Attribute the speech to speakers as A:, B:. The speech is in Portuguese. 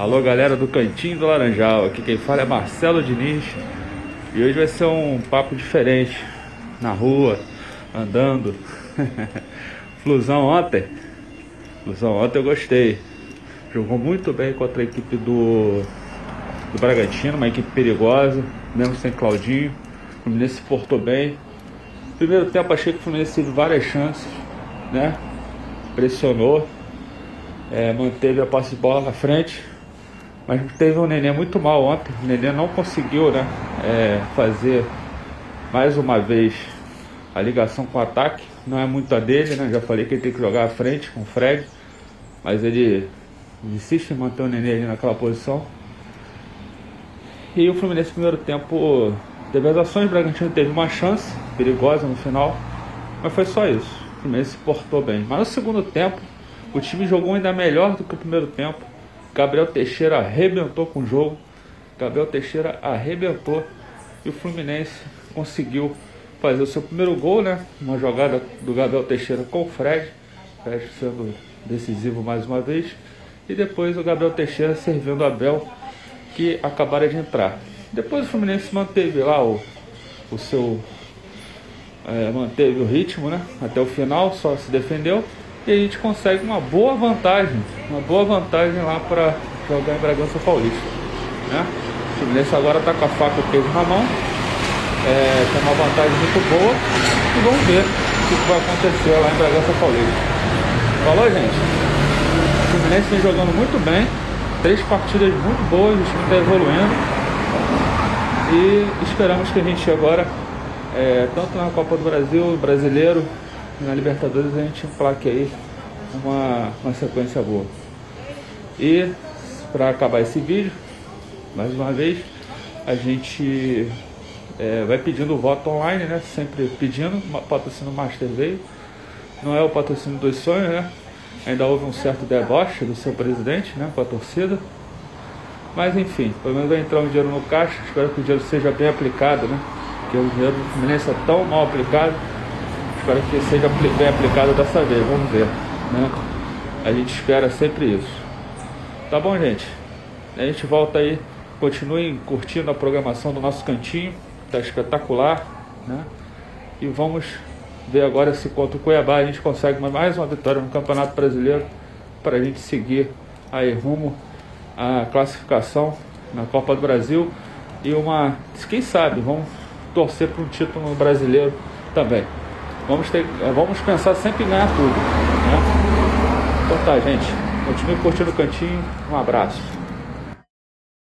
A: Alô galera do Cantinho do Laranjal, aqui quem fala é Marcelo Diniz e hoje vai ser um papo diferente na rua, andando. Flusão ontem, Flusão ontem eu gostei, jogou muito bem contra a equipe do, do Bragantino, uma equipe perigosa, mesmo sem Claudinho. O Fluminense se portou bem. Primeiro tempo achei que o Fluminense teve várias chances, né? Pressionou, é, manteve a posse de bola na frente mas teve um neném muito mal ontem. O neném não conseguiu né, é, fazer mais uma vez a ligação com o ataque. Não é muito a dele, né? Já falei que ele tem que jogar à frente com o Fred. Mas ele insiste em manter o neném ali naquela posição. E o Fluminense no primeiro tempo teve as ações, o Bragantino teve uma chance perigosa no final. Mas foi só isso. O Fluminense se portou bem. Mas no segundo tempo, o time jogou ainda melhor do que o primeiro tempo. Gabriel Teixeira arrebentou com o jogo. Gabriel Teixeira arrebentou e o Fluminense conseguiu fazer o seu primeiro gol, né? Uma jogada do Gabriel Teixeira com o Fred, Fred sendo decisivo mais uma vez. E depois o Gabriel Teixeira servindo o Abel, que acabaram de entrar. Depois o Fluminense manteve lá o, o seu. É, manteve o ritmo, né? Até o final, só se defendeu e a gente consegue uma boa vantagem, uma boa vantagem lá para jogar em Bragança Paulista. Né? O Fluminense agora está com a faca e queijo na mão, é, tem uma vantagem muito boa e vamos ver o que vai acontecer lá em Bragança Paulista. Falou, gente? O Fluminense vem jogando muito bem, três partidas muito boas, o time está evoluindo e esperamos que a gente agora, é, tanto na Copa do Brasil, brasileiro, na Libertadores a gente emplaque aí uma, uma sequência boa. E para acabar esse vídeo, mais uma vez, a gente é, vai pedindo o voto online, né? Sempre pedindo, patrocínio Master veio. Não é o patrocínio dos sonhos, né? Ainda houve um certo deboche do seu presidente, né? Com a torcida. Mas enfim, pelo menos vai entrar um dinheiro no caixa. Espero que o dinheiro seja bem aplicado, né? Porque o dinheiro do Fluminense é tão mal aplicado Espero que seja bem aplicado dessa vez, vamos ver. Né? A gente espera sempre isso. Tá bom, gente? A gente volta aí. Continuem curtindo a programação do nosso cantinho. Tá espetacular. Né? E vamos ver agora se contra o Cuiabá a gente consegue mais uma vitória no Campeonato Brasileiro para a gente seguir aí rumo à classificação na Copa do Brasil e uma, quem sabe, vamos torcer para um título brasileiro também. Vamos, ter, vamos pensar sempre em ganhar tudo. Né? Então tá, gente. Continue curtindo o cantinho. Um abraço.